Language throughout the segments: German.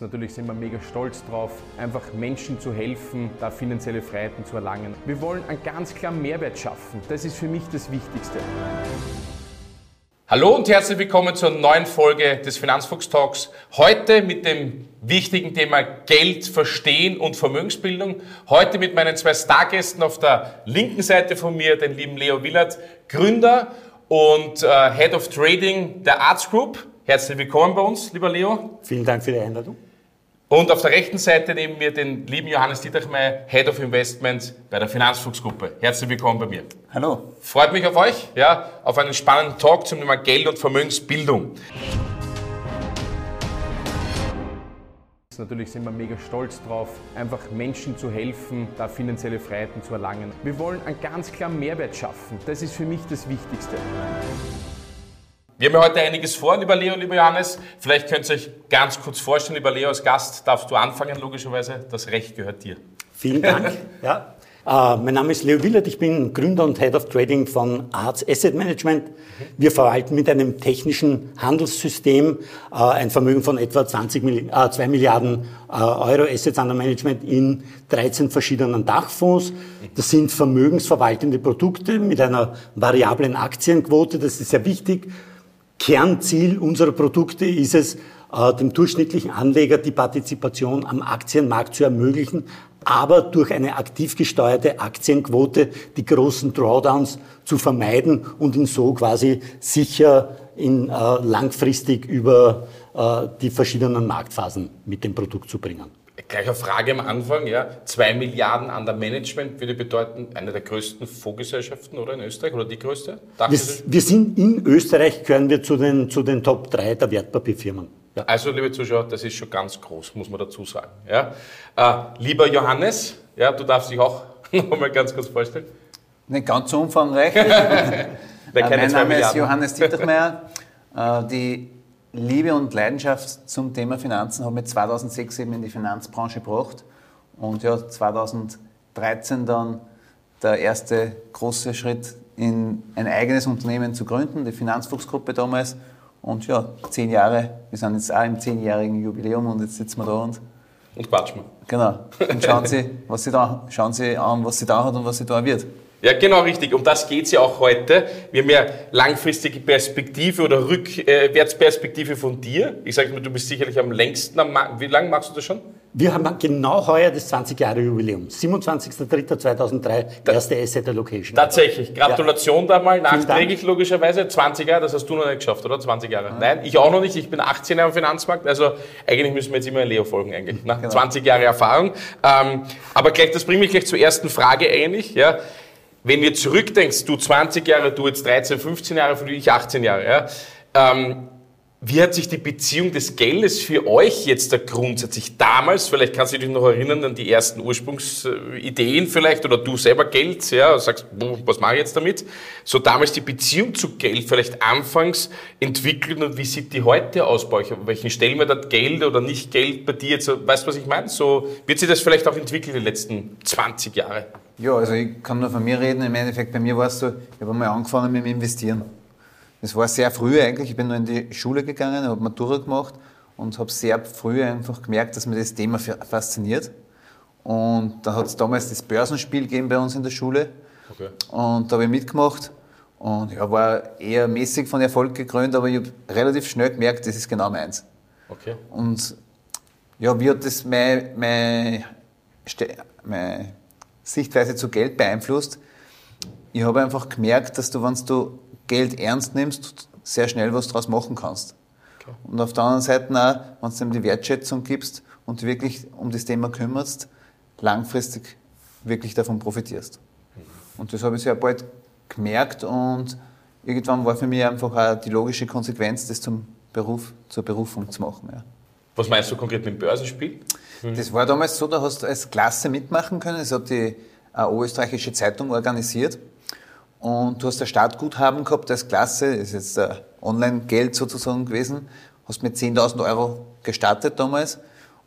Natürlich sind wir mega stolz drauf, einfach Menschen zu helfen, da finanzielle Freiheiten zu erlangen. Wir wollen einen ganz klaren Mehrwert schaffen. Das ist für mich das Wichtigste. Hallo und herzlich willkommen zur neuen Folge des Finanzfuchs Talks. Heute mit dem wichtigen Thema Geld verstehen und Vermögensbildung. Heute mit meinen zwei Stargästen auf der linken Seite von mir, den lieben Leo Willert, Gründer und äh, Head of Trading der Arts Group. Herzlich willkommen bei uns, lieber Leo. Vielen Dank für die Einladung. Und auf der rechten Seite neben mir den lieben Johannes Dieterchmeier, Head of Investments bei der Finanzfuchsgruppe. Herzlich willkommen bei mir. Hallo. Freut mich auf euch, ja, auf einen spannenden Talk zum Thema Geld und Vermögensbildung. Natürlich sind wir mega stolz drauf, einfach Menschen zu helfen, da finanzielle Freiheiten zu erlangen. Wir wollen einen ganz klaren Mehrwert schaffen. Das ist für mich das Wichtigste. Wir haben ja heute einiges vor, lieber Leo, lieber Johannes. Vielleicht könnt ihr euch ganz kurz vorstellen, lieber Leo, als Gast darfst du anfangen, logischerweise. Das Recht gehört dir. Vielen Dank. ja. Uh, mein Name ist Leo Willert, ich bin Gründer und Head of Trading von Arts Asset Management. Wir verwalten mit einem technischen Handelssystem uh, ein Vermögen von etwa 20 Milli uh, 2 Milliarden Euro Assets under Management in 13 verschiedenen Dachfonds. Das sind vermögensverwaltende Produkte mit einer variablen Aktienquote, das ist sehr wichtig. Kernziel unserer Produkte ist es, äh, dem durchschnittlichen Anleger die Partizipation am Aktienmarkt zu ermöglichen, aber durch eine aktiv gesteuerte Aktienquote die großen Drawdowns zu vermeiden und ihn so quasi sicher in, äh, langfristig über äh, die verschiedenen Marktphasen mit dem Produkt zu bringen. Gleich eine Frage am Anfang, ja. Zwei Milliarden an der Management würde bedeuten, eine der größten Fondsgesellschaften, oder in Österreich, oder die größte? Wir, wir, sind in Österreich, gehören wir zu den, zu den Top 3 der Wertpapierfirmen. Ja. Also, liebe Zuschauer, das ist schon ganz groß, muss man dazu sagen. Ja. Äh, lieber Johannes, ja, du darfst dich auch noch mal ganz kurz vorstellen. Nicht ganz so umfangreich. äh, mein Name ist Johannes Dietermeier. Äh, die Liebe und Leidenschaft zum Thema Finanzen hat mich 2006 eben in die Finanzbranche gebracht und ja, 2013 dann der erste große Schritt in ein eigenes Unternehmen zu gründen, die Finanzfuchsgruppe damals. Und ja, zehn Jahre, wir sind jetzt auch im zehnjährigen Jubiläum und jetzt sitzen wir da und. Und quatschen. Genau. Und schauen Sie, was sie da, schauen Sie an, was sie da hat und was sie da wird. Ja, genau richtig. Um das geht es ja auch heute. Wir haben ja langfristige Perspektive oder Rückwärtsperspektive von dir. Ich sage mal, du bist sicherlich am längsten am Markt. Wie lange machst du das schon? Wir haben genau heuer das 20 Jahre Jubiläum. 27.03.2003, erste Asset Allocation. Tatsächlich. Gratulation ja. da mal, nachträglich logischerweise. 20 Jahre, das hast du noch nicht geschafft, oder? 20 Jahre. Ah. Nein, ich auch noch nicht. Ich bin 18 Jahre am Finanzmarkt. Also eigentlich müssen wir jetzt immer Leo folgen eigentlich. Nach genau. 20 Jahre Erfahrung. Ähm, aber gleich, das bringt mich gleich zur ersten Frage eigentlich. Ja. Wenn ihr zurückdenkst, du 20 Jahre, du jetzt 13, 15 Jahre, für dich 18 Jahre, ja, ähm, wie hat sich die Beziehung des Geldes für euch jetzt da grundsätzlich damals, vielleicht kannst du dich noch erinnern an die ersten Ursprungsideen vielleicht oder du selber Geld, ja, sagst, was mache ich jetzt damit? So damals die Beziehung zu Geld vielleicht anfangs entwickelt und wie sieht die heute aus bei euch? Welchen Stellenwert hat Geld oder nicht Geld bei dir jetzt? Weißt du, was ich meine? So wird sich das vielleicht auch entwickelt in den letzten 20 Jahren? Ja, also ich kann nur von mir reden. Im Endeffekt, bei mir war es so, ich habe einmal angefangen mit dem Investieren. Das war sehr früh eigentlich. Ich bin nur in die Schule gegangen, habe Matura gemacht und habe sehr früh einfach gemerkt, dass mir das Thema fasziniert. Und da hat es damals das Börsenspiel gegeben bei uns in der Schule. Okay. Und da habe ich mitgemacht. Und ja, war eher mäßig von Erfolg gekrönt, aber ich habe relativ schnell gemerkt, das ist genau meins. Okay. Und ja, wie hat das meine, meine, meine Sichtweise zu Geld beeinflusst. Ich habe einfach gemerkt, dass du, wenn du Geld ernst nimmst, sehr schnell was daraus machen kannst. Okay. Und auf der anderen Seite auch, wenn du ihm die Wertschätzung gibst und wirklich um das Thema kümmerst, langfristig wirklich davon profitierst. Mhm. Und das habe ich sehr bald gemerkt und irgendwann war für mich einfach auch die logische Konsequenz, das zum Beruf, zur Berufung zu machen. Ja. Was meinst du konkret mit dem Börsenspiel? Mhm. Das war damals so, da hast du als Klasse mitmachen können. Das hat die äh, österreichische Zeitung organisiert. Und du hast ein Startguthaben gehabt als Klasse, das ist jetzt Online-Geld sozusagen gewesen, hast mit 10.000 Euro gestartet damals.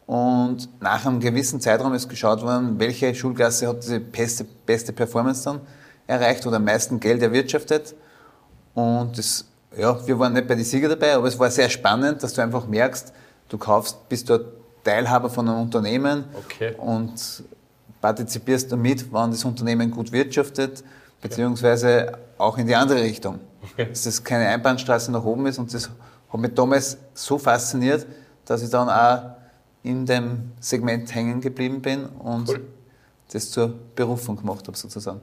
Und nach einem gewissen Zeitraum ist geschaut worden, welche Schulklasse hat diese beste, beste Performance dann erreicht oder am meisten Geld erwirtschaftet. Und das, ja, wir waren nicht bei den Sieger dabei, aber es war sehr spannend, dass du einfach merkst, du kaufst, bist dort Teilhaber von einem Unternehmen Okay. und partizipierst damit, wann das Unternehmen gut wirtschaftet, beziehungsweise auch in die andere Richtung. Dass das keine Einbahnstraße nach oben ist und das hat mich damals so fasziniert, dass ich dann auch in dem Segment hängen geblieben bin und Cool. das zur Berufung gemacht habe sozusagen.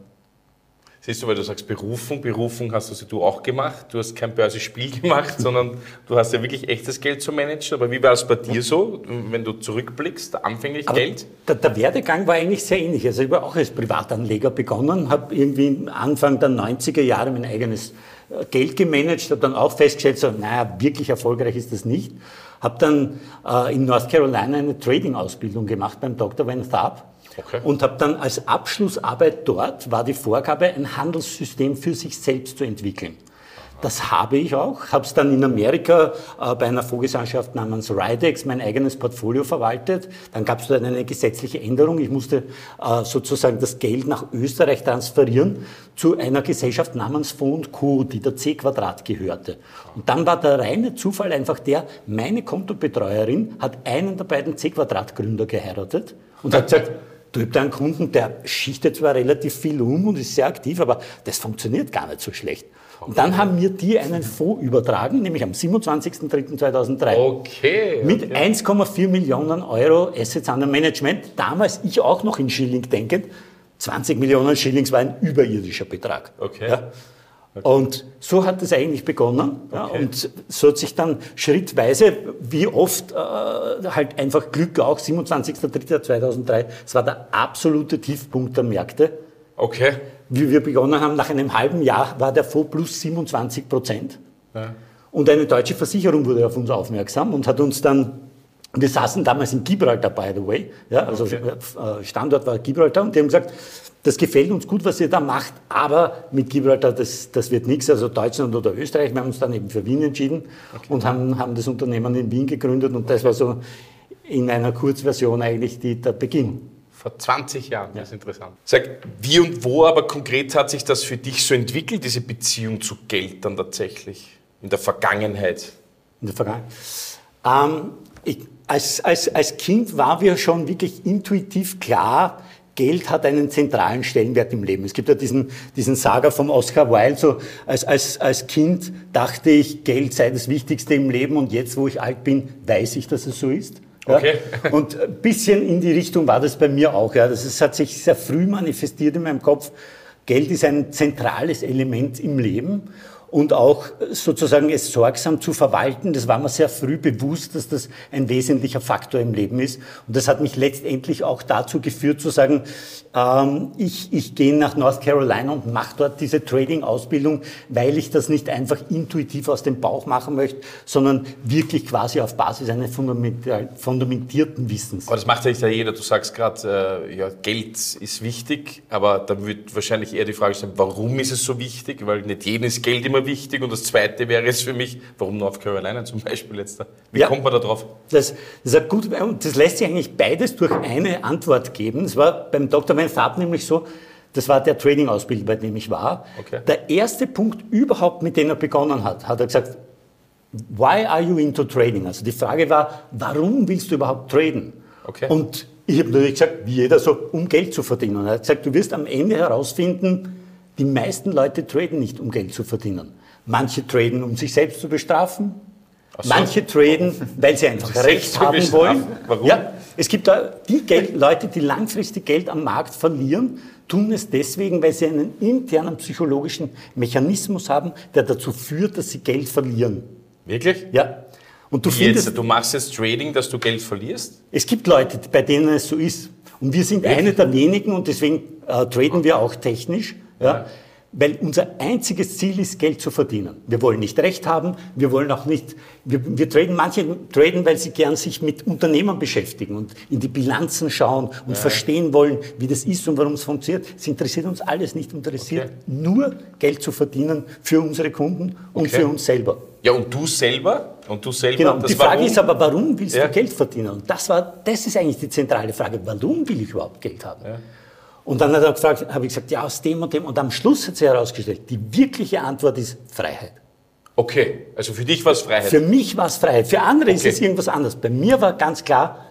Siehst du, weil du sagst Berufung, Berufung hast du sie du auch gemacht. Du hast kein Börsenspiel gemacht, sondern du hast ja wirklich echtes Geld zu managen. Aber wie war es bei dir so, wenn du zurückblickst, anfänglich Aber Geld? Der, der Werdegang war eigentlich sehr ähnlich. Also ich habe auch als Privatanleger begonnen, habe irgendwie Anfang der 90er Jahre mein eigenes äh, Geld gemanagt, habe dann auch festgestellt, so, naja, wirklich erfolgreich ist das nicht. Habe dann äh, in North Carolina eine Trading-Ausbildung gemacht beim Dr. Van Tharp. Okay. Und habe dann als Abschlussarbeit dort, war die Vorgabe, ein Handelssystem für sich selbst zu entwickeln. Das habe ich auch, habe es dann in Amerika äh, bei einer Fondsgesellschaft namens Ridex mein eigenes Portfolio verwaltet. Dann gab es dort eine gesetzliche Änderung. Ich musste äh, sozusagen das Geld nach Österreich transferieren zu einer Gesellschaft namens Fonds Co., die der C Quadrat gehörte. Und dann war der reine Zufall einfach der, meine Kontobetreuerin hat einen der beiden C Quadrat Gründer geheiratet und hat gesagt, Du habt einen Kunden, der schichtet zwar relativ viel um und ist sehr aktiv, aber das funktioniert gar nicht so schlecht. Und dann haben mir die einen Fonds übertragen, nämlich am 27.03.2003. Okay. Mit 1,4 Millionen Euro Assets under Management. Damals ich auch noch in Schilling denkend. 20 Millionen Schillings war ein überirdischer Betrag. Okay. Ja. Und so hat es eigentlich begonnen. Ja, Okay. und so hat sich dann schrittweise, wie oft, äh, halt einfach Glück auch, 27.03.2003, es war der absolute Tiefpunkt der Märkte. Okay. Wie wir begonnen haben, nach einem halben Jahr war der Fonds plus 27 Prozent. Und eine deutsche Versicherung wurde auf uns aufmerksam und hat uns dann, wir saßen damals in Gibraltar, by the way, ja, also Okay. äh, Standort war Gibraltar und die haben gesagt, das gefällt uns gut, was ihr da macht, aber mit Gibraltar, das, das wird nichts, also Deutschland oder Österreich. Wir haben uns dann eben für Wien entschieden und haben, haben das Unternehmen in Wien gegründet und das war so in einer Kurzversion eigentlich die, der Beginn. Vor 20 Jahren, das ist interessant. Sag, wie und wo aber konkret hat sich das für dich so entwickelt, diese Beziehung zu Geld dann tatsächlich in der Vergangenheit? in der Vergangenheit. Ähm, als, als, als Kind war mir schon wirklich intuitiv klar, Geld hat einen zentralen Stellenwert im Leben. Es gibt ja diesen, diesen Saga vom Oscar Wilde, so als, als, als Kind dachte ich, Geld sei das Wichtigste im Leben und jetzt, wo ich alt bin, weiß ich, dass es so ist. Ja? Okay. Und ein bisschen in die Richtung war das bei mir auch. Ja. Das ist, hat sich sehr früh manifestiert in meinem Kopf. Geld ist ein zentrales Element im Leben und auch sozusagen es sorgsam zu verwalten. Das war mir sehr früh bewusst, dass das ein wesentlicher Faktor im Leben ist. Und das hat mich letztendlich auch dazu geführt zu sagen, ähm, ich, ich gehe nach North Carolina und mache dort diese Trading-Ausbildung, weil ich das nicht einfach intuitiv aus dem Bauch machen möchte, sondern wirklich quasi auf Basis eines fundamentierten Wissens. Aber das macht ja nicht jeder. Du sagst gerade, äh, ja, Geld ist wichtig, aber dann wird wahrscheinlich eher die Frage sein, warum ist es so wichtig? Weil nicht jedem ist Geld immer wichtig. Und das Zweite wäre es für mich, warum North Carolina zum Beispiel jetzt da? Wie Ja. kommt man da drauf? Das, das, ist gut, und das lässt sich eigentlich beides durch eine Antwort geben. Es war beim Dr. Van Farb nämlich so, das war der Trading-Ausbilder, bei dem ich war. Okay. Der erste Punkt überhaupt, mit dem er begonnen hat, hat er gesagt, why are you into trading? Also die Frage war, warum willst du überhaupt traden? Okay. Und ich habe natürlich gesagt, wie jeder so, um Geld zu verdienen. Und er hat gesagt, du wirst am Ende herausfinden, die meisten Leute traden nicht, um Geld zu verdienen. Manche traden, um sich selbst zu bestrafen. so. Manche traden, weil sie einfach Recht haben wollen. Warum? Ja, es gibt da die Geld, Leute, die langfristig Geld am Markt verlieren, tun es deswegen, weil sie einen internen psychologischen Mechanismus haben, der dazu führt, dass sie Geld verlieren. Wirklich? Ja. Und du Wie findest, jetzt, du machst jetzt Trading, dass du Geld verlierst? es gibt Leute, bei denen es so ist. Und wir sind eine der wenigen und deswegen äh, traden wir auch technisch. Ja. Weil unser einziges Ziel ist, Geld zu verdienen. Wir wollen nicht Recht haben, wir wollen auch nicht, wir, wir traden, manche traden, weil sie gern sich mit Unternehmern beschäftigen und in die Bilanzen schauen und verstehen wollen, wie das ist und warum es funktioniert. Es interessiert uns alles nicht, interessiert Okay. nur Geld zu verdienen für unsere Kunden und Okay. für uns selber. Ja, und du selber? Und du selber? Genau, die Frage Warum? ist aber, warum willst Ja. du Geld verdienen? Und das, war, das ist eigentlich die zentrale Frage. Warum will ich überhaupt Geld haben? Und dann hat er gefragt, habe ich gesagt, ja, aus dem und dem. Und am Schluss hat sich herausgestellt, die wirkliche Antwort ist Freiheit. Okay, also für dich war es Freiheit. Für mich war es Freiheit. Für andere ist Okay. es irgendwas anderes. Bei mir war ganz klar,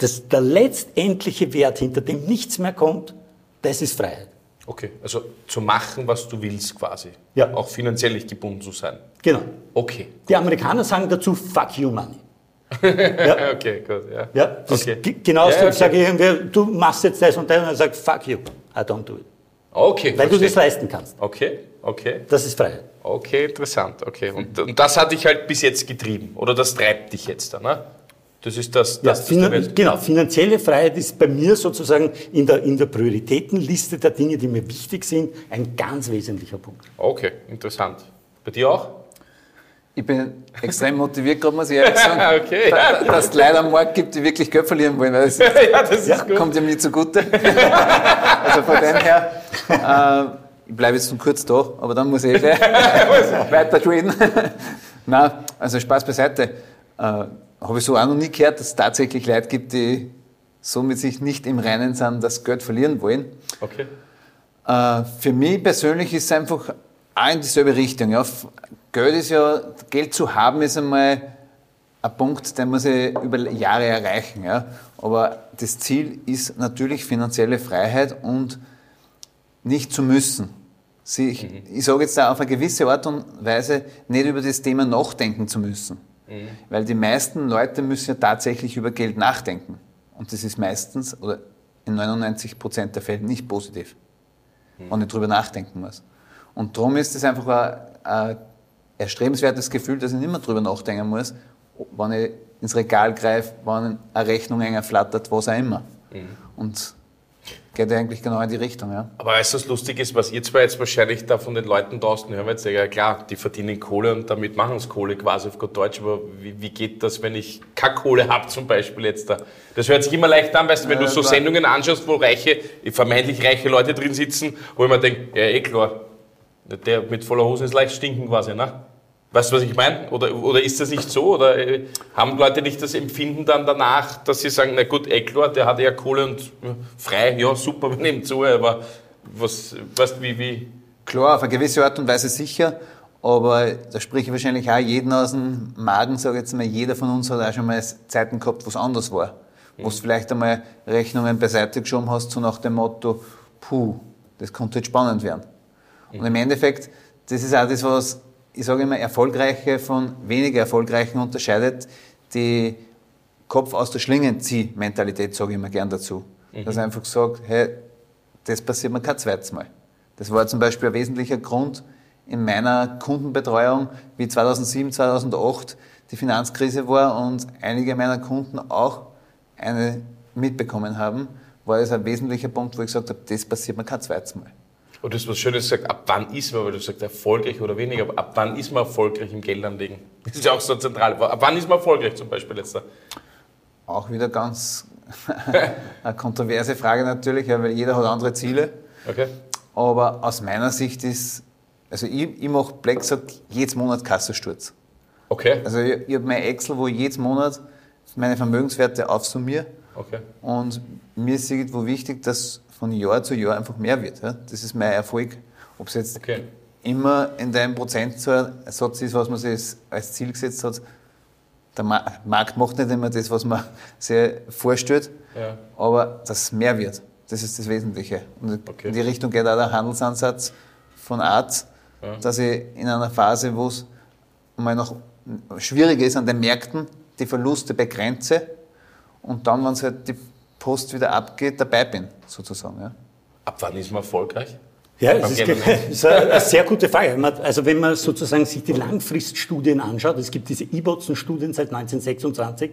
Das, der letztendliche Wert, hinter dem nichts mehr kommt, das ist Freiheit. Okay, also zu machen, was du willst quasi. Ja. Auch finanziell nicht gebunden zu sein. Genau. Okay. Die Amerikaner sagen dazu, fuck you money. Ja. Okay, gut. Ja, ja das okay. Genauso ja, okay. sage ich irgendwie, du machst jetzt das und das und er sagt, fuck you, I don't do it. Okay, Weil verstehe. du das leisten kannst. Okay, okay. Das ist Freiheit. Okay, interessant. Okay. Und, und, das hat dich halt bis jetzt getrieben. Oder das treibt dich jetzt da, ne? Das ist das, Ja, das, das finan willst. genau, finanzielle Freiheit ist bei mir sozusagen in der, in der Prioritätenliste der Dinge, die mir wichtig sind, ein ganz wesentlicher Punkt. Okay, interessant. Bei dir auch? Ich bin extrem motiviert, gerade muss ich ehrlich sagen. Okay. Da, dass es leider am Markt gibt, die wirklich Geld verlieren wollen, weil das ja, das gut. kommt ja mir zugute. also von dem her, äh, ich bleibe jetzt nur kurz da, aber dann muss ich eh gleich weiter reden. Nein, also Spaß beiseite. Äh, Habe ich so auch noch nie gehört, dass es tatsächlich Leute gibt, die so mit sich nicht im Reinen sind, das Geld verlieren wollen. Okay. Äh, für mich persönlich ist es einfach auch in dieselbe Richtung. Ja. Geld ist ja, Geld zu haben ist einmal ein Punkt, den muss ich über Jahre erreichen. Ja. Aber das Ziel ist natürlich finanzielle Freiheit und nicht zu müssen. Sie, ich, ich sage jetzt da auf eine gewisse Art und Weise nicht über das Thema nachdenken zu müssen. Weil die meisten Leute müssen ja tatsächlich über Geld nachdenken. Und das ist meistens oder in 99 Prozent der Fälle nicht positiv, wenn ich drüber nachdenken muss. Und darum ist es einfach ein, ein erstrebenswertes Gefühl, dass ich nicht mehr drüber nachdenken muss, wenn ich ins Regal greife, wenn eine Rechnung enger flattert, was auch immer. Und geht eigentlich genau in die Richtung. Ja. Aber weißt du, was lustig ist, was ihr zwei jetzt wahrscheinlich da von den Leuten draußen hören, jetzt ja klar, die verdienen Kohle und damit machen sie Kohle quasi auf gut Deutsch, aber wie, wie geht das, wenn ich keine Kohle habe zum Beispiel jetzt da? Das hört sich immer leicht an, weißt du, wenn Ja, du so klar. Sendungen anschaust, wo reiche, vermeintlich reiche Leute drin sitzen, wo ich mir denke, ja eh klar, der mit voller Hose ist leicht stinken quasi, ne? Weißt du, was ich meine? Oder, oder ist das nicht so? Oder äh, haben Leute nicht das Empfinden dann danach, dass sie sagen, na gut, klar, der hat ja Kohle und äh, frei, ja super, wir nehmen zu, aber was, weißt du, wie, wie? Klar, auf eine gewisse Art und Weise sicher, aber da spreche ich wahrscheinlich auch jeden aus dem Magen, sage ich jetzt mal, jeder von uns hat auch schon mal Zeiten gehabt, wo es anders war. Wo du vielleicht einmal Rechnungen beiseite geschoben hast, so nach dem Motto, puh, das könnte jetzt spannend werden. Und im Endeffekt, das ist auch das, was ich sage immer, Erfolgreiche von weniger Erfolgreichen unterscheidet, die Kopf aus der Schlinge zieh Mentalität, sage ich immer gern dazu. Dass ich einfach sage, hey, das passiert mir kein zweites Mal. Das war zum Beispiel ein wesentlicher Grund in meiner Kundenbetreuung, wie 2007, 2008 die Finanzkrise war und einige meiner Kunden auch eine mitbekommen haben, war es ein wesentlicher Punkt, wo ich gesagt habe, das passiert mir kein zweites Mal. Und das ist was Schönes gesagt, ab wann ist man, weil du sagst erfolgreich oder weniger, aber ab wann ist man erfolgreich im Geldanlegen? Das ist ja auch so zentral. Ab wann ist man erfolgreich zum Beispiel jetzt da? Auch wieder ganz eine kontroverse Frage natürlich, weil jeder hat andere Ziele. Okay. Aber aus meiner Sicht ist, also ich, ich mache Black sagt jedes Monat Kassensturz. Okay. Also ich, ich habe mein Excel, wo ich jedes Monat meine Vermögenswerte aufsummiere. Okay. Und mir ist irgendwo wichtig, dass von Jahr zu Jahr einfach mehr wird. Ja? Das ist mein Erfolg. Ob es jetzt Okay. immer in deinem Prozentsatz ist, was man sich als- Ziel gesetzt hat. Der Ma- Markt macht nicht immer das, was man sich vorstellt, Ja. aber dass es mehr wird. Das ist das Wesentliche. Und Okay. in die Richtung geht auch der Handelsansatz von Art, Ja. dass ich in einer Phase, wo es mal noch schwierig ist an den Märkten, die Verluste begrenze und dann, wenn es halt die Post wieder abgeht, dabei bin, sozusagen. Ja. Ab wann ist man erfolgreich? Ja, das ist, ist eine sehr gute Frage. Also wenn man sozusagen sich die Langfriststudien anschaut, es gibt diese E-Botzen-Studien seit 1926,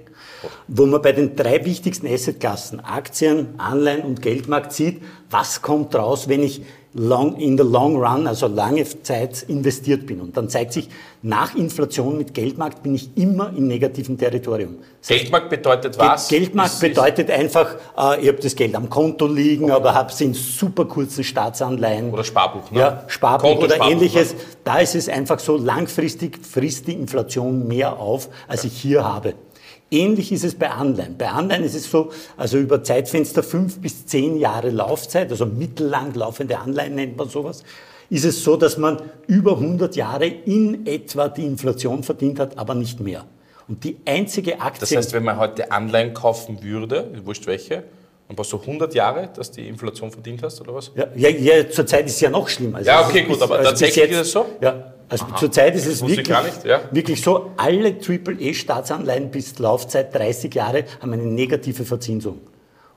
wo man bei den drei wichtigsten Assetklassen, Aktien, Anleihen und Geldmarkt sieht, was kommt raus, wenn ich long, in the long run, also lange Zeit investiert bin. Und dann zeigt sich, nach Inflation mit Geldmarkt bin ich immer im negativen Territorium. Das heißt, Geldmarkt bedeutet was? Geldmarkt bedeutet einfach, äh, ich habe das Geld am Konto liegen, aber habe es in super kurzen Staatsanleihen. Oder Sparbuch, ne? Ja, Sparbuch Konto, oder Sparbuch, ähnliches. ne? Da ist es einfach so, langfristig frisst die Inflation mehr auf, als ich hier habe. Ähnlich ist es bei Anleihen. Bei Anleihen ist es so, also über Zeitfenster fünf bis zehn Jahre Laufzeit, also mittellang laufende Anleihen nennt man sowas, ist es so, dass man über 100 Jahre in etwa die Inflation verdient hat, aber nicht mehr. Und die einzige Aktie. Das heißt, wenn man heute Anleihen kaufen würde, wurscht welche, dann brauchst du 100 Jahre, dass die Inflation verdient hast, oder was? Ja, ja, ja zurzeit ist es ja noch schlimmer. Also ja, okay, gut, aber tatsächlich ist es so? Ja, also Aha. zurzeit ist es wirklich, ja. wirklich so, alle AAA-Staatsanleihen bis Laufzeit 30 Jahre haben eine negative Verzinsung.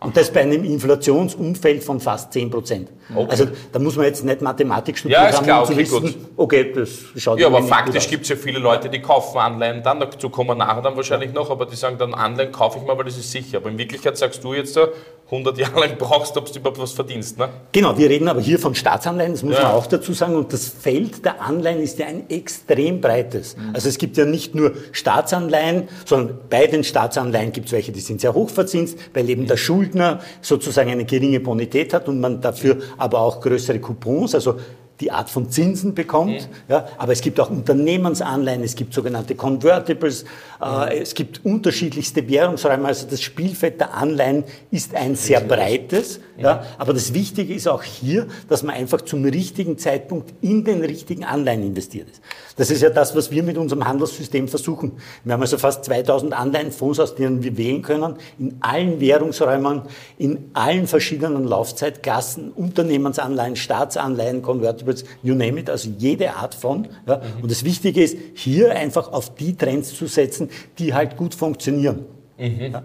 Und das bei einem Inflationsumfeld von fast 10 Prozent. Okay. Also da muss man jetzt nicht Mathematik studieren, ja, ist klar, um zu okay, wissen, gut. okay, das schaut Ja, aber faktisch gibt es ja viele Leute, die kaufen Anleihen dann, dazu kommen wir nachher dann wahrscheinlich noch, aber die sagen dann, Anleihen kaufe ich mal, weil das ist sicher. Aber in Wirklichkeit sagst du jetzt da, 100 Jahre lang brauchst, ob du überhaupt was verdienst. Ne? Genau, wir reden aber hier von Staatsanleihen, das muss ja. man auch dazu sagen. Und das Feld der Anleihen ist ja ein extrem breites. Mhm. Also es gibt ja nicht nur Staatsanleihen, sondern bei den Staatsanleihen gibt es welche, die sind sehr hoch verzinst, weil eben der Schuldner sozusagen eine geringe Bonität hat und man dafür aber auch größere Coupons, also die Art von Zinsen bekommt. Mhm. Ja, aber es gibt auch Unternehmensanleihen, es gibt sogenannte Convertibles, mhm. äh, es gibt unterschiedlichste Währungsräume. Also das Spielfeld der Anleihen ist ein sehr breites. Ja, aber das Wichtige ist auch hier, dass man einfach zum richtigen Zeitpunkt in den richtigen Anleihen investiert ist. Das ist ja das, was wir mit unserem Handelssystem versuchen. Wir haben also fast 2000 Anleihenfonds, aus denen wir wählen können, in allen Währungsräumen, in allen verschiedenen Laufzeitklassen, Unternehmensanleihen, Staatsanleihen, Convertibles, you name it, also jede Art von. Ja. Mhm. Und das Wichtige ist, hier einfach auf die Trends zu setzen, die halt gut funktionieren. Mhm. Ja.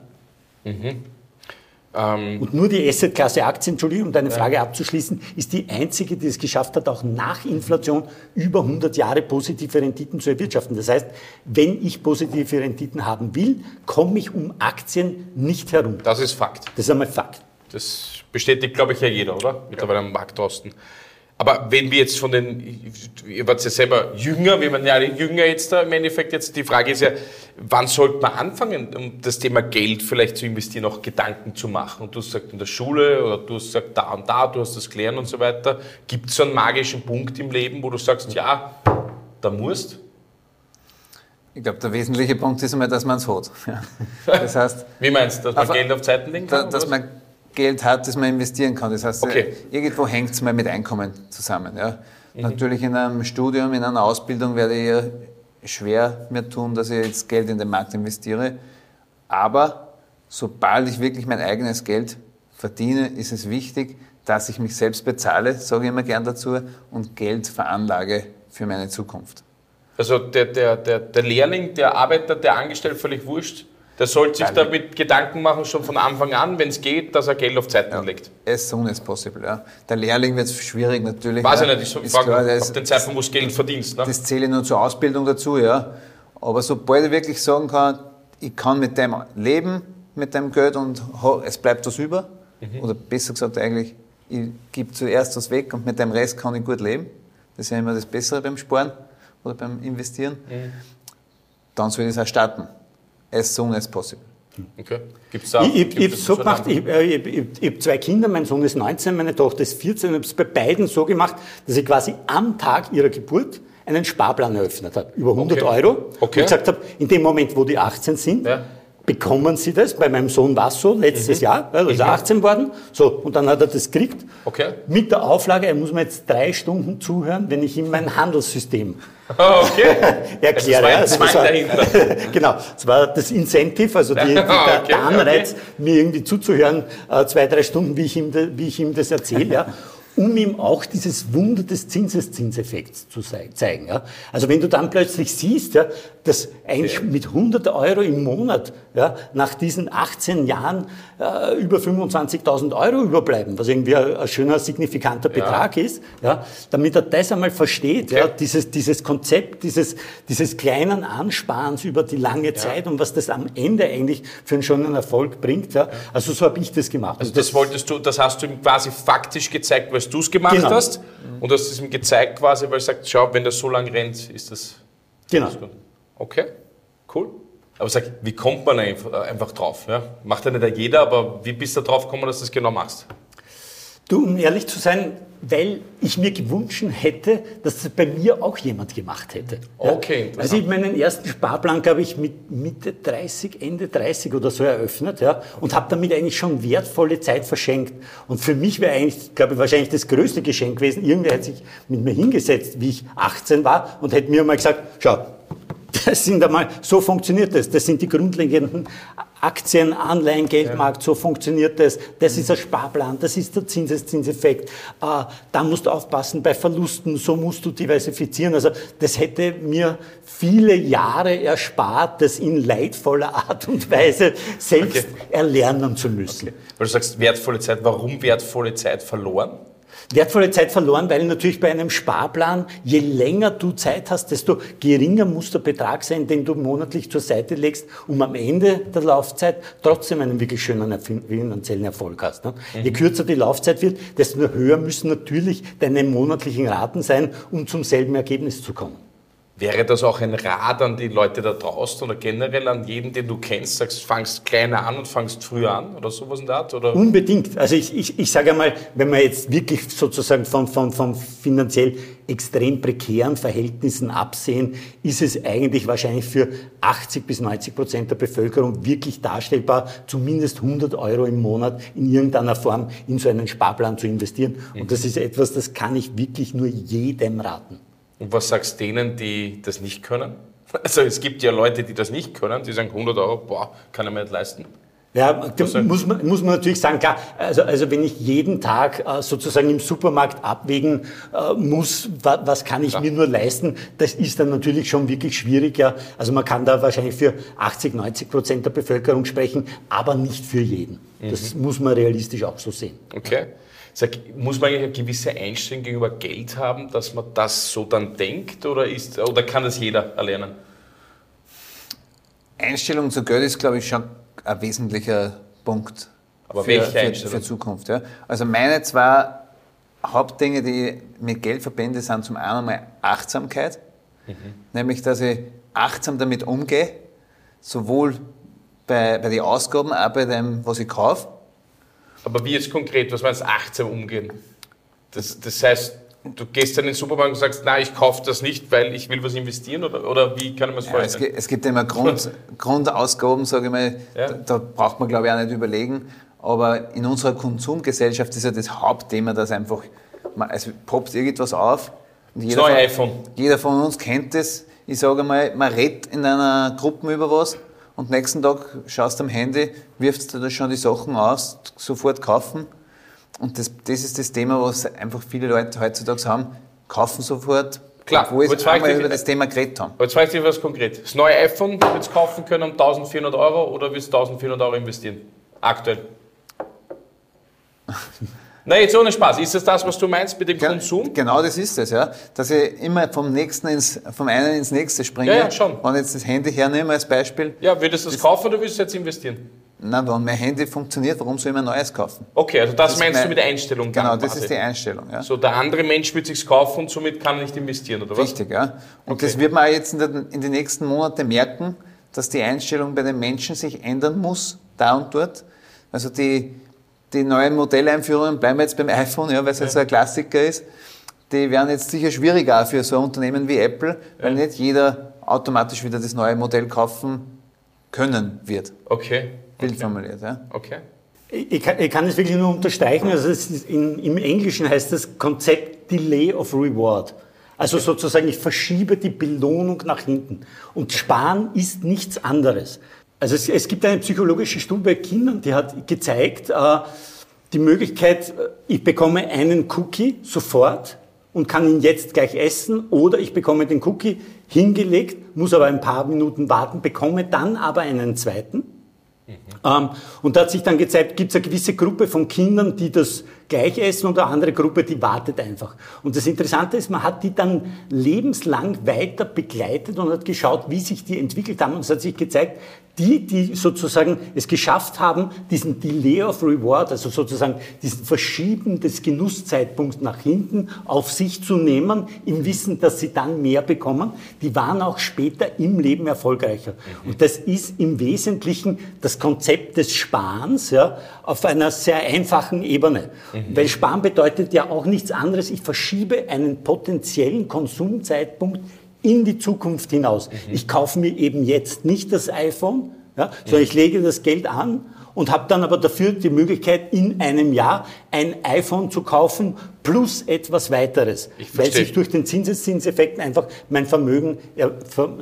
Mhm. Ähm und nur die Assetklasse Aktien, Entschuldigung, um deine Frage ja. abzuschließen, ist die einzige, die es geschafft hat, auch nach Inflation über 100 Jahre positive Renditen zu erwirtschaften. Das heißt, wenn ich positive Renditen haben will, komme ich um Aktien nicht herum. Das ist Fakt. Das ist einmal Fakt. Das bestätigt, glaube ich, ja jeder, oder? Mittlerweile ja. am Markt draußen. Aber wenn wir jetzt von den, ihr wart ja selber jünger, wir waren ja alle jünger jetzt da im Endeffekt jetzt, die Frage ist ja, wann sollte man anfangen, um das Thema Geld vielleicht zu investieren, auch Gedanken zu machen? Und du hast gesagt in der Schule oder du hast gesagt da und da, du hast das gelernt und so weiter. Gibt es so einen magischen Punkt im Leben, wo du sagst, ja, da musst? Ich glaube, der wesentliche Punkt ist einmal, dass man es hat. Ja. Das heißt, Wie meinst du, dass man Geld auf Zeiten legen kann? Da, dass man Geld hat, das man investieren kann. Das heißt, okay. irgendwo hängt es mal mit Einkommen zusammen. Ja. Mhm. Natürlich in einem Studium, in einer Ausbildung werde ich ja schwer mir tun, dass ich jetzt Geld in den Markt investiere. Aber sobald ich wirklich mein eigenes Geld verdiene, ist es wichtig, dass ich mich selbst bezahle, sage ich immer gern dazu, und Geld veranlage für meine Zukunft. Also der, der, der, der Lehrling, der Arbeiter, der Angestellte, völlig wurscht, der sollte sich damit Gedanken machen, schon von Anfang an, wenn es geht, dass er Geld auf Zeiten ja, legt. As soon as possible, ja. Der Lehrling wird es schwierig natürlich. Weiß ja, ich nicht, ich frage klar, auf den Zeitpunkt, wo du Geld verdienst. Ne? Das zähle ich nur zur Ausbildung dazu, ja. Aber sobald ich wirklich sagen kann, ich kann mit dem leben, mit dem Geld und es bleibt was über, mhm. oder besser gesagt eigentlich, ich gebe zuerst was weg und mit dem Rest kann ich gut leben. Das ist ja immer das Bessere beim Sparen oder beim Investieren. Mhm. Dann soll ich es auch starten as soon as possible. Okay. Gibt's da, ich ich, ich, so gemacht, ich, ich, ich, ich habe zwei Kinder, mein Sohn ist 19, meine Tochter ist 14. Ich habe es bei beiden so gemacht, dass ich quasi am Tag ihrer Geburt einen Sparplan eröffnet habe, über 100 okay. Euro. Okay. Und gesagt habe, in dem Moment, wo die 18 sind, ja bekommen Sie das. Bei meinem Sohn war es so, letztes mhm. Jahr, er ist mhm. 18 worden. So, und dann hat er das gekriegt. Okay. Mit der Auflage, er muss mir jetzt drei Stunden zuhören, wenn ich ihm mein Handelssystem okay. erkläre. Also das war, das war genau, das war das Incentive, also die, die, der, okay, der Anreiz, okay. mir irgendwie zuzuhören, äh, zwei, drei Stunden, wie ich ihm, wie ich ihm das erzähle. Ja um ihm auch dieses Wunder des Zinseszinseffekts zu zeigen. Ja. Also wenn du dann plötzlich siehst, ja, dass eigentlich mit 100 Euro im Monat ja, nach diesen 18 Jahren äh, über 25.000 Euro überbleiben, was irgendwie ein, ein schöner, signifikanter Betrag ja. ist, ja, damit er das einmal versteht, ja, dieses, dieses Konzept dieses, dieses kleinen Ansparens über die lange Zeit und was das am Ende eigentlich für einen schönen Erfolg bringt. Ja. Also so habe ich das gemacht. Also das, das, wolltest du, das hast du ihm quasi faktisch gezeigt, weil du es gemacht genau. hast und hast es ihm gezeigt quasi, weil er sagt, schau, wenn das so lang rennt, ist das, genau. Das. Okay, cool. Aber sag, wie kommt man einfach drauf? Ja? Macht ja nicht jeder, aber wie bist du drauf gekommen, dass du das genau machst? Du, um ehrlich zu sein, weil ich mir gewünscht hätte, dass das bei mir auch jemand gemacht hätte. Okay. Ja? Also ich meinen ersten Sparplan, glaube ich, mit Mitte 30, Ende 30 oder so eröffnet, ja, und habe damit eigentlich schon wertvolle Zeit verschenkt. Und für mich wäre eigentlich, glaube ich, wahrscheinlich das größte Geschenk gewesen. Irgendwer hätte sich mit mir hingesetzt, wie ich 18 war, und hätte mir mal gesagt, schau, Das sind einmal, so funktioniert das. Das sind die grundlegenden Aktien, Anleihen, Geldmarkt, so funktioniert das. Das ist ein Sparplan, das ist der Zinseszinseffekt. Äh, da musst du aufpassen bei Verlusten, so musst du diversifizieren. Also das hätte mir viele Jahre erspart, das in leidvoller Art und Weise selbst okay. erlernen zu müssen. Okay. Weil du sagst, wertvolle Zeit, warum wertvolle Zeit verloren? Wertvolle Zeit verloren, weil natürlich bei einem Sparplan, je länger du Zeit hast, desto geringer muss der Betrag sein, den du monatlich zur Seite legst, um am Ende der Laufzeit trotzdem einen wirklich schönen finanziellen Erfolg hast. Ne? Mhm. Je kürzer die Laufzeit wird, desto höher müssen natürlich deine monatlichen Raten sein, um zum selben Ergebnis zu kommen. Wäre das auch ein Rat an die Leute da draußen oder generell an jeden, den du kennst, sagst, fangst kleiner an und fangst früher an oder sowas in der Art? Oder? Unbedingt. Also ich, ich, ich sage einmal, wenn man jetzt wirklich sozusagen von, von, von finanziell extrem prekären Verhältnissen absehen, ist es eigentlich wahrscheinlich für 80 bis 90 Prozent der Bevölkerung wirklich darstellbar, zumindest 100 Euro im Monat in irgendeiner Form in so einen Sparplan zu investieren. Und das ist etwas, das kann ich wirklich nur jedem raten. Und was sagst du denen, die das nicht können? Also es gibt ja Leute, die das nicht können, die sagen 100 Euro, boah, kann ich mir nicht leisten. Ja, muss man, muss man natürlich sagen, klar, also, also wenn ich jeden Tag äh, sozusagen im Supermarkt abwägen äh, muss, wa, was kann ich ja. mir nur leisten, das ist dann natürlich schon wirklich schwierig. Ja. Also man kann da wahrscheinlich für 80, 90 Prozent der Bevölkerung sprechen, aber nicht für jeden. Mhm. Das muss man realistisch auch so sehen. Okay. Sag, muss man eine gewisse Einstellung gegenüber Geld haben, dass man das so dann denkt oder, ist, oder kann das jeder erlernen? Einstellung zu Geld ist, glaube ich, schon ein wesentlicher Punkt Aber für, für, für Zukunft. Ja. Also meine zwei Hauptdinge, die ich mit Geld verbinde, sind zum einen einmal Achtsamkeit, mhm. nämlich dass ich achtsam damit umgehe, sowohl bei, bei den Ausgaben, auch bei dem, was ich kaufe. Aber wie jetzt konkret, was meinst du, achtsam umgehen? Das, das heißt, du gehst dann in den Supermarkt und sagst, nein, ich kaufe das nicht, weil ich will was investieren oder, oder wie kann man es vorstellen? Ja, es, es, gibt immer Grund, Grundausgaben, sage ich mal, ja. da, da, braucht man glaube ich auch nicht überlegen. Aber in unserer Konsumgesellschaft ist ja das Hauptthema, dass einfach, man, es poppt irgendwas auf. Und jeder, das neue von, iPhone. jeder von uns kennt das. Ich sage mal, man redet in einer Gruppe über was und nächsten Tag schaust du am Handy, wirfst du da schon die Sachen aus, sofort kaufen. Und das, das ist das Thema, was einfach viele Leute heutzutage haben, kaufen sofort, Klar, wo wir einmal über das Thema geredet haben. Jetzt frage ich dich was konkret. Das neue iPhone willst du kaufen können um 1400 Euro oder willst du 1400 Euro investieren? Aktuell. Nein, jetzt ohne Spaß. Ist das das, was du meinst mit dem Gen Konsum? Genau das ist es, ja. Dass ich immer vom nächsten ins, vom einen ins nächste springe. Ja, ja, schon. Wenn ich jetzt das Handy hernehme als Beispiel. Ja, würdest du das, das kaufen oder willst du jetzt investieren? Nein, wenn mein Handy funktioniert, warum soll ich mir ein neues kaufen? Okay, also das, das meinst mein, du mit der Einstellung? Genau, das ist die Einstellung. Ja. So, der andere Mensch wird sich kaufen und somit kann er nicht investieren, oder was? Richtig, ja. Und okay. das wird man jetzt in, den, in den nächsten Monaten merken, dass die Einstellung bei den Menschen sich ändern muss, da und dort. Also die, die neuen Modelleinführungen, bleiben wir jetzt beim iPhone, ja, weil es ja. jetzt ein Klassiker ist, die werden jetzt sicher schwieriger für so ein Unternehmen wie Apple, weil ja. nicht jeder automatisch wieder das neue Modell kaufen können wird. Okay. Bild okay. formuliert, ja. Okay. Ich kann, ich kann es wirklich nur unterstreichen. Also in, Im Englischen heißt das Konzept Delay of Reward. Also sozusagen, ich verschiebe die Belohnung nach hinten. Und Sparen ist nichts anderes. Also es, es, gibt eine psychologische Studie bei Kindern, die hat gezeigt, äh, die Möglichkeit, äh, ich bekomme einen Cookie sofort und kann ihn jetzt gleich essen oder ich bekomme den Cookie hingelegt, muss aber ein paar Minuten warten, bekomme dann aber einen zweiten. Mhm. Ähm, und da hat sich dann gezeigt, gibt es eine gewisse Gruppe von Kindern, die das gleich essen und eine andere Gruppe, die wartet einfach. Und das Interessante ist, man hat die dann lebenslang weiter begleitet und hat geschaut, wie sich die entwickelt haben. Und es hat sich gezeigt, die, die sozusagen es geschafft haben, diesen Delay of Reward, also sozusagen diesen Verschieben des Genusszeitpunkts nach hinten auf sich zu nehmen, im Wissen, dass sie dann mehr bekommen, die waren auch später im Leben erfolgreicher. Mhm. Und das ist im Wesentlichen das Konzept des Sparens ja, auf einer sehr einfachen Ebene. Mhm. Weil Sparen bedeutet ja auch nichts anderes, ich verschiebe einen potenziellen Konsumzeitpunkt in die Zukunft hinaus. Mhm. Ich kaufe mir eben jetzt nicht das iPhone, ja, sondern mhm. ich lege das Geld an und habe dann aber dafür die Möglichkeit, in einem Jahr ein iPhone zu kaufen plus etwas weiteres, weil sich durch den Zinseszinseffekt einfach mein Vermögen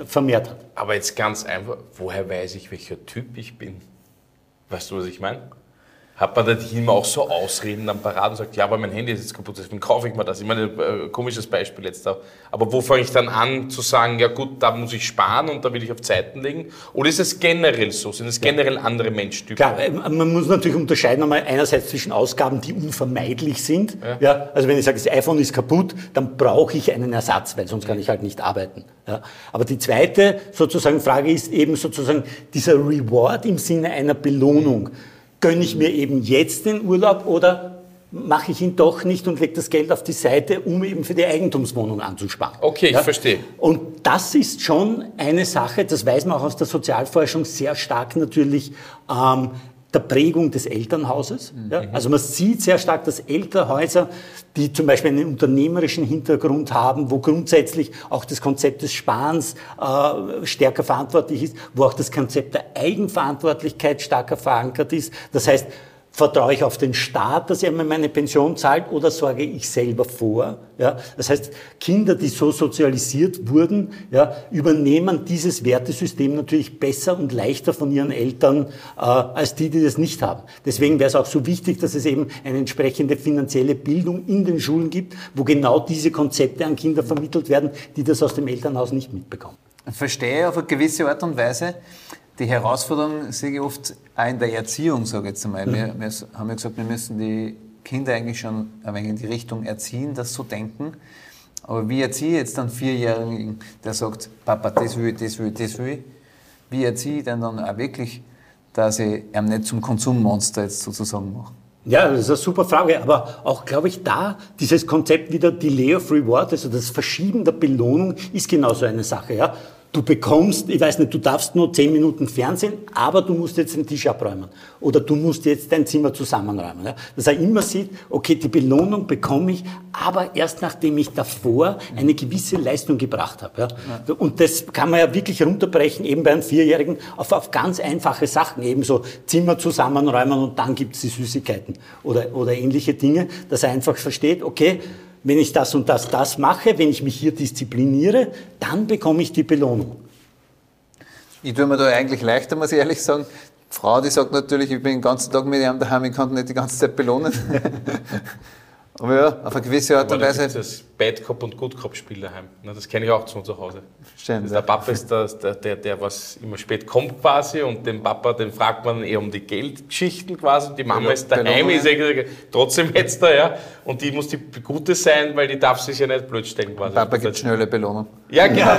vermehrt hat. Aber jetzt ganz einfach, woher weiß ich, welcher Typ ich bin? Weißt du, was ich meine? Hat man da immer auch so Ausreden am Parat und sagt, ja, aber mein Handy ist jetzt kaputt, deswegen kaufe ich mir das. Ich meine, äh, komisches Beispiel jetzt da. Aber wo fange ich dann an zu sagen, ja gut, da muss ich sparen und da will ich auf Zeiten legen? Oder ist es generell so? Sind es generell andere Menschtypen? Klar, äh, man muss natürlich unterscheiden einmal einerseits zwischen Ausgaben, die unvermeidlich sind. Ja. ja also wenn ich sage, das iPhone ist kaputt, dann brauche ich einen Ersatz, weil sonst kann ich halt nicht arbeiten. Ja. Aber die zweite sozusagen Frage ist eben sozusagen dieser Reward im Sinne einer Belohnung gönne ich mir eben jetzt den Urlaub oder mache ich ihn doch nicht und lege das Geld auf die Seite, um eben für die Eigentumswohnung anzusparen. Okay, ich ja? verstehe. Und das ist schon eine Sache, das weiß man auch aus der Sozialforschung sehr stark natürlich, ähm, der Prägung des Elternhauses. Mhm. Ja? Also man sieht sehr stark, dass Elternhäuser, die zum Beispiel einen unternehmerischen Hintergrund haben, wo grundsätzlich auch das Konzept des Sparens äh, stärker verantwortlich ist, wo auch das Konzept der Eigenverantwortlichkeit stärker verankert ist. Das heißt, Vertraue ich auf den Staat, dass er mir meine Pension zahlt, oder sorge ich selber vor? Ja, das heißt, Kinder, die so sozialisiert wurden, ja, übernehmen dieses Wertesystem natürlich besser und leichter von ihren Eltern äh, als die, die das nicht haben. Deswegen wäre es auch so wichtig, dass es eben eine entsprechende finanzielle Bildung in den Schulen gibt, wo genau diese Konzepte an Kinder vermittelt werden, die das aus dem Elternhaus nicht mitbekommen. Ich verstehe auf eine gewisse Art und Weise, die Herausforderung sehe ich oft auch in der Erziehung, sage ich jetzt einmal. Mhm. Wir, wir, haben ja gesagt, wir müssen die Kinder eigentlich schon ein wenig in die Richtung erziehen, das zu denken. Aber wie erziehe ich jetzt einen Vierjährigen, der sagt, Papa, das will ich, das will ich, das will ich? Wie erziehe ich denn dann auch wirklich, dass ich ihm nicht zum Konsummonster jetzt sozusagen mache? Ja, das ist eine super Frage. Aber auch, glaube ich, da, dieses Konzept wieder Delay of Reward, also das Verschieben der Belohnung, ist genauso eine Sache. Ja? Du bekommst, ich weiß nicht, du darfst nur zehn Minuten Fernsehen, aber du musst jetzt den Tisch abräumen. Oder du musst jetzt dein Zimmer zusammenräumen. Ja? Dass er immer sieht, okay, die Belohnung bekomme ich, aber erst nachdem ich davor eine gewisse Leistung gebracht habe. Ja? ja. Und das kann man ja wirklich runterbrechen, eben bei einem Vierjährigen, auf, auf ganz einfache Sachen. Eben so Zimmer zusammenräumen und dann gibt's die Süßigkeiten. Oder, oder ähnliche Dinge, dass er einfach versteht, okay, wenn ich das und das, das mache, wenn ich mich hier diszipliniere, dann bekomme ich die Belohnung. Ich tue mir da eigentlich leichter, muss ich ehrlich sagen. Die Frau, die sagt natürlich, ich bin den ganzen Tag mit ihm daheim, ich kann nicht die ganze Zeit belohnen. Aber ja, auf eine gewisse Art und Weise. Das Bad Cop und Good Cop Spiel daheim. Das kenne ich auch zu Hause. Stimmt, der Papa ist der, der, der, was immer spät kommt quasi und den Papa, den fragt man eher um die Geldgeschichten quasi. Die Mama ist daheim, ist ja trotzdem jetzt da, ja. Und die muss die Gute sein, weil die darf sich ja nicht blöd stellen quasi. Papa gibt schnelle Belohnung. Ja, genau.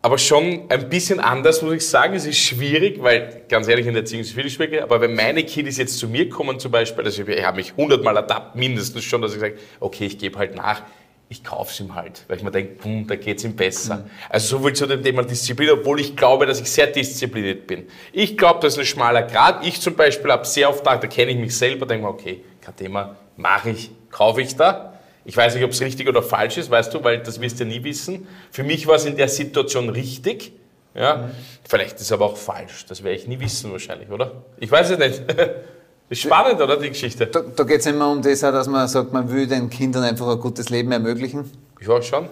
aber schon ein bisschen anders, muss ich sagen. Es ist schwierig, weil, ganz ehrlich, in der Erziehung ist es viel schwieriger. Aber wenn meine Kiddies jetzt zu mir kommen zum Beispiel, also ich habe mich hundertmal ertappt, mindestens schon, dass ich sage, okay, ich gebe halt nach ich kaufe es ihm halt, weil ich mir denke, hm, da geht es ihm besser. Mhm. Also so viel zu dem Thema Disziplin, obwohl ich glaube, dass ich sehr diszipliniert bin. Ich glaube, das ist ein schmaler Grad. Ich zum Beispiel habe sehr oft, da kenne ich mich selber, denke mir, okay, kein Thema, mache ich, kaufe ich da. Ich weiß nicht, ob es richtig oder falsch ist, weißt du, weil das wirst du nie wissen. Für mich war es in der Situation richtig. Ja? Mhm. Vielleicht ist es aber auch falsch. Das werde ich nie wissen wahrscheinlich, oder? Ich weiß es nicht. Ist spannend, oder, die Geschichte? Da, da geht es immer um das, dass man sagt, man will den Kindern einfach ein gutes Leben ermöglichen. Ja, schon.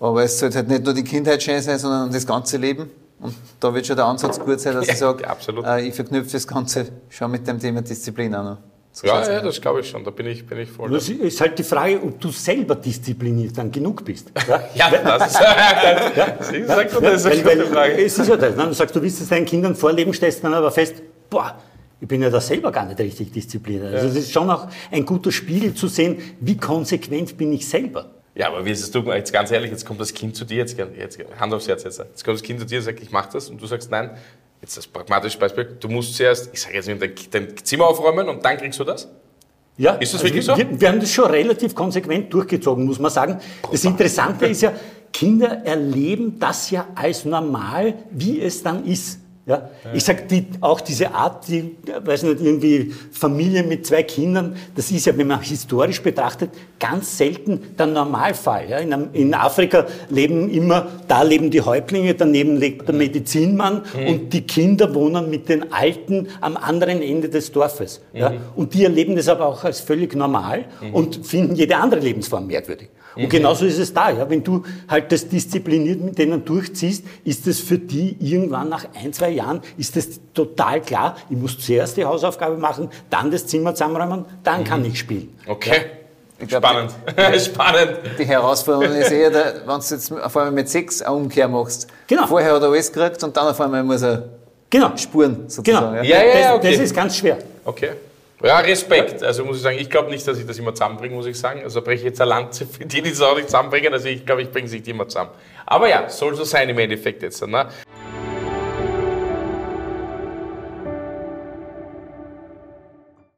Aber es sollte halt nicht nur die Kindheit schön sein, sondern das ganze Leben. Und da wird schon der Ansatz gut sein, dass ja, ich sage, äh, ich verknüpfe das Ganze schon mit dem Thema Disziplin auch noch. Ja, ja, das glaube ich schon, da bin ich, bin ich voll. Das ist halt die Frage, ob du selber diszipliniert dann genug bist. Ja, ja das ist, ja, das ist, ja, das ist eine gute Frage. Es ist ja das, ne? du sagst, du willst es deinen Kindern vorleben, stellst dann aber fest, boah, ich bin ja da selber gar nicht richtig diszipliniert. Also es ist schon auch ein guter Spiegel zu sehen, wie konsequent bin ich selber. Ja, aber wie ist es du, jetzt ganz ehrlich, jetzt kommt das Kind zu dir, jetzt, jetzt Hand aufs Herz jetzt, jetzt kommt das Kind zu dir und sagt, ich mache das und du sagst nein. Jetzt das pragmatische Beispiel, du musst zuerst, ich sage jetzt nicht, dein, Zimmer aufräumen und dann kriegst du das? Ja, ist das also wirklich so? Wir, wir, haben das schon relativ konsequent durchgezogen, muss man sagen. Das Interessante ist ja, Kinder erleben das ja als normal, wie es dann ist. Ja? Ich sage, die, auch diese Art, die, weiß nicht, irgendwie Familie mit zwei Kindern, das ist ja, wenn man historisch betrachtet, ganz selten der Normalfall. Ja? In, in, Afrika leben immer, da leben die Häuptlinge, daneben lebt der Medizinmann mhm. und die Kinder wohnen mit den Alten am anderen Ende des Dorfes. Mhm. Ja? Und die erleben das aber auch als völlig normal mhm. und finden jede andere Lebensform merkwürdig. Und mhm. genauso ist es da. Ja? Wenn du halt das diszipliniert mit denen durchziehst, ist es für die irgendwann nach ein, zwei Jahren, ist es total klar, ich muss zuerst die Hausaufgabe machen, dann das Zimmer zusammenräumen, dann mhm. kann ich spielen. Okay. Ja? Glaub, Spannend. Die, Spannend. Die Herausforderung ist eher, wenn du jetzt auf einmal mit sechs eine Umkehr machst. Genau. Vorher hat er alles gekriegt und dann auf einmal muss er genau. spuren, sozusagen. Genau. Ja, ja, ja, okay. das, das ist ganz schwer. Okay. Ja, Respekt. Also muss ich sagen, ich glaube nicht, dass ich das immer zusammenbringe, muss ich sagen. Also breche ich jetzt eine Lanze für die, die das auch nicht zusammenbringen. Also ich glaube, ich bringe es nicht immer zusammen. Aber ja, soll so sein im Endeffekt jetzt. Ne?